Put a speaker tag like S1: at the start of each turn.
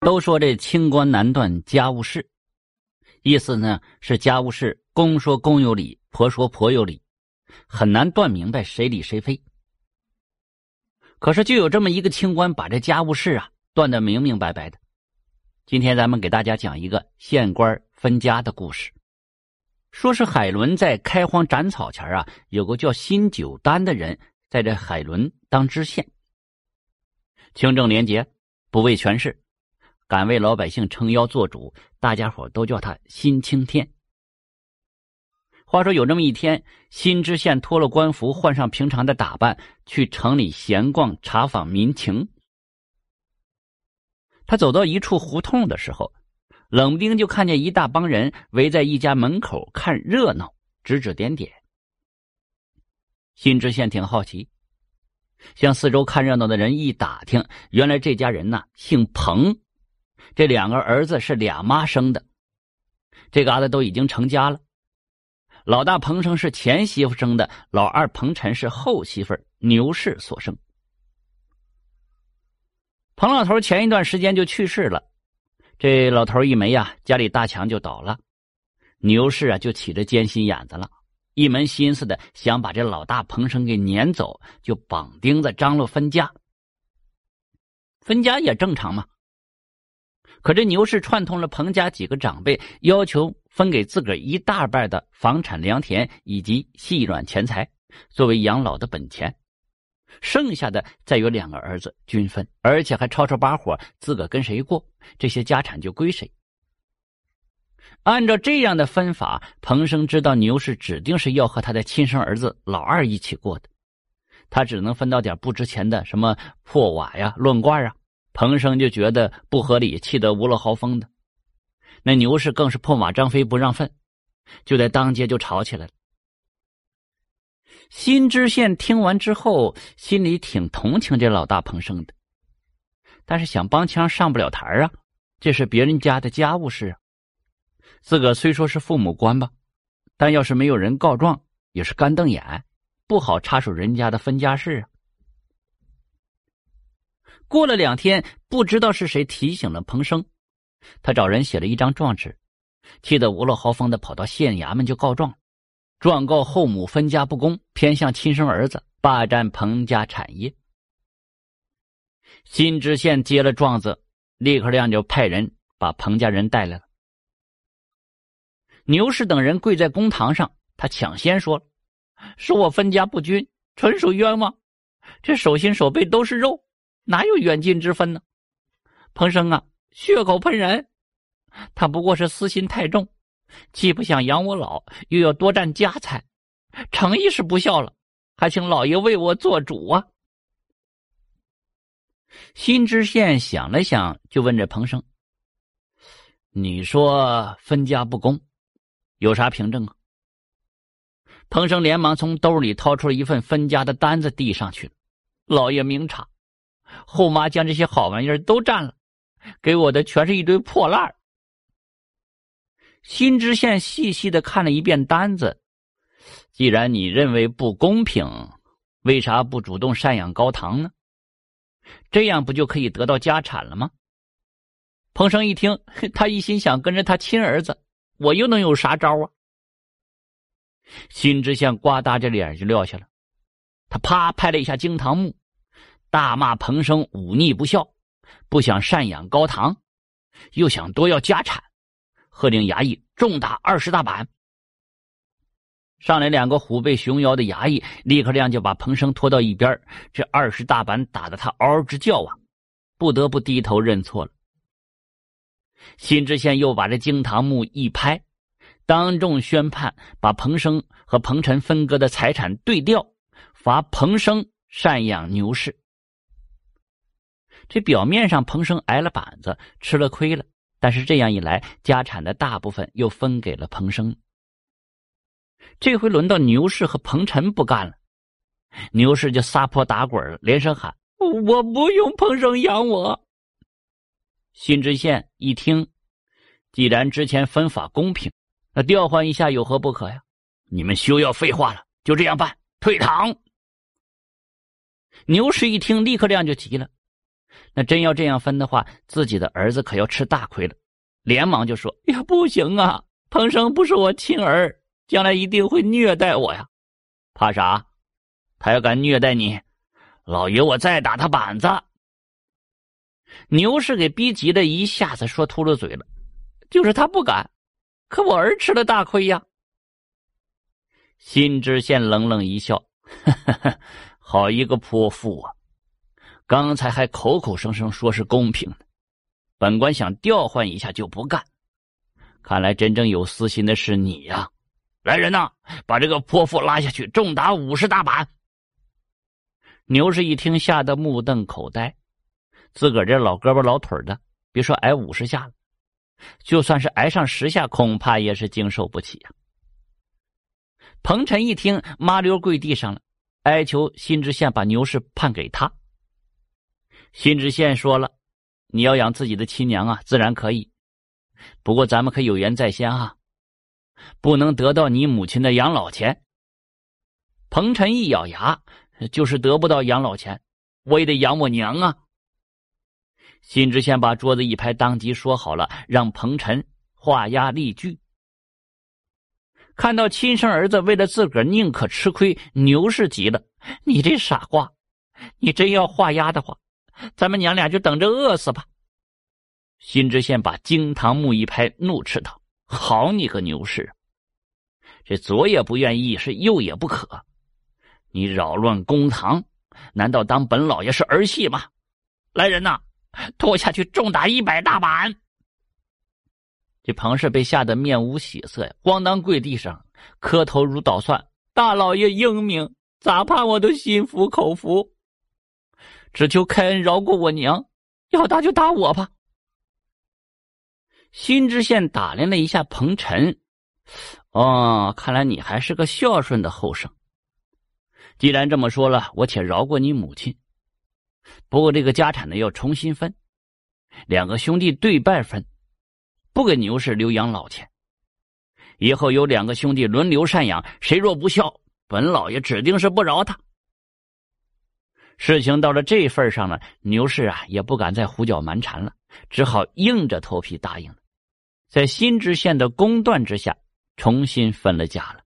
S1: 都说这清官难断家务事，意思呢是家务事公说公有理，婆说婆有理，很难断明白谁理谁非。可是就有这么一个清官，把这家务事啊断得明明白白的。今天咱们给大家讲一个县官分家的故事。说是海伦在开荒斩草前啊，有个叫辛九丹的人在这海伦当知县，清正廉洁，不为权势。敢为老百姓撑腰做主，大家伙都叫他新青天。话说有这么一天，新知县脱了官服，换上平常的打扮，去城里闲逛查访民情。他走到一处胡同的时候，冷不丁就看见一大帮人围在一家门口看热闹，指指点点。新知县挺好奇，向四周看热闹的人一打听，原来这家人呢姓彭。这两个儿子是俩妈生的，这嘎达都已经成家了。老大彭生是前媳妇生的，老二彭晨是后媳妇牛氏所生。彭老头前一段时间就去世了，这老头一没呀，家里大墙就倒了。牛氏啊就起着奸心眼子了，一门心思的想把这老大彭生给撵走，就绑钉子张罗分家。分家也正常嘛。可这牛氏串通了彭家几个长辈，要求分给自个儿一大半的房产、良田以及细软钱财，作为养老的本钱，剩下的再由两个儿子均分，而且还吵吵把火，自个跟谁过，这些家产就归谁。按照这样的分法，彭生知道牛氏指定是要和他的亲生儿子老二一起过的，他只能分到点不值钱的，什么破瓦呀、乱罐啊。彭生就觉得不合理，气得无了豪风的。那牛氏更是破马张飞不让分，就在当街就吵起来了。新知县听完之后，心里挺同情这老大彭生的，但是想帮腔上不了台啊，这是别人家的家务事啊。自个虽说是父母官吧，但要是没有人告状，也是干瞪眼，不好插手人家的分家事啊。过了两天，不知道是谁提醒了彭生，他找人写了一张状纸，气得无了豪风的跑到县衙门就告状，状告后母分家不公，偏向亲生儿子，霸占彭家产业。新知县接了状子，立刻亮就派人把彭家人带来了。牛氏等人跪在公堂上，他抢先说：“是我分家不均，纯属冤枉，这手心手背都是肉。”哪有远近之分呢？彭生啊，血口喷人，他不过是私心太重，既不想养我老，又要多占家财，诚意是不孝了，还请老爷为我做主啊！新知县想了想，就问这彭生：“你说分家不公，有啥凭证啊？”彭生连忙从兜里掏出了一份分家的单子，递上去了：“老爷明察。”后妈将这些好玩意儿都占了，给我的全是一堆破烂新知县细细的看了一遍单子，既然你认为不公平，为啥不主动赡养高堂呢？这样不就可以得到家产了吗？彭生一听，他一心想跟着他亲儿子，我又能有啥招啊？新知县呱嗒着脸就撂下了，他啪拍了一下惊堂木。大骂彭生忤逆不孝，不想赡养高堂，又想多要家产，喝令衙役重打二十大板。上来两个虎背熊腰的衙役，立刻亮就把彭生拖到一边。这二十大板打得他嗷嗷直叫啊，不得不低头认错了。新知县又把这惊堂木一拍，当众宣判，把彭生和彭晨分割的财产对调，罚彭生赡养牛氏。这表面上彭生挨了板子，吃了亏了，但是这样一来，家产的大部分又分给了彭生。这回轮到牛氏和彭晨不干了，牛氏就撒泼打滚连声喊：“我不用彭生养我。”新知县一听，既然之前分法公平，那调换一下有何不可呀？你们休要废话了，就这样办，退堂。牛氏一听，立刻亮就急了。那真要这样分的话，自己的儿子可要吃大亏了。连忙就说：“呀，不行啊！彭生不是我亲儿，将来一定会虐待我呀！怕啥？他要敢虐待你，老爷我再打他板子。”牛氏给逼急了，一下子说秃噜嘴了：“就是他不敢，可我儿吃了大亏呀。”辛知县冷冷一笑：“好一个泼妇啊！刚才还口口声声说是公平的，本官想调换一下就不干。看来真正有私心的是你呀！来人呐，把这个泼妇拉下去，重打五十大板。”牛氏一听，吓得目瞪口呆。自个儿这老胳膊老腿的，别说挨五十下了，就算是挨上十下，恐怕也是经受不起呀。彭晨一听，麻溜跪地上了，哀求辛知县把牛氏判给他。辛知县说了：“你要养自己的亲娘啊，自然可以，不过咱们可有缘在先啊，不能得到你母亲的养老钱。”彭晨一咬牙，就是得不到养老钱，我也得养我娘啊。辛知县把桌子一拍，当即说好了，让彭晨画押立据。看到亲生儿子为了自个儿宁可吃亏，牛氏急了：“你这傻瓜，你真要画押的话，咱们娘俩就等着饿死吧！”辛知县把惊堂木一拍，怒斥道：“好你个牛氏，这左也不愿意，是右也不可，你扰乱公堂，难道当本老爷是儿戏吗？来人呐，拖下去重打一百大板！”这彭氏被吓得面无喜色呀，咣当跪地上，磕头如捣蒜。大老爷英明，咋判我都心服口服，只求开恩饶过我娘，要打就打我吧。新知县打量了一下彭晨，哦，看来你还是个孝顺的后生。既然这么说了，我且饶过你母亲。不过这个家产呢，要重新分，两个兄弟对半分。不给牛氏留养老钱，以后有两个兄弟轮流赡养，谁若不孝，本老爷指定是不饶他。事情到了这份上了，牛氏啊也不敢再胡搅蛮缠了，只好硬着头皮答应了，在新知县的公断之下，重新分了家了。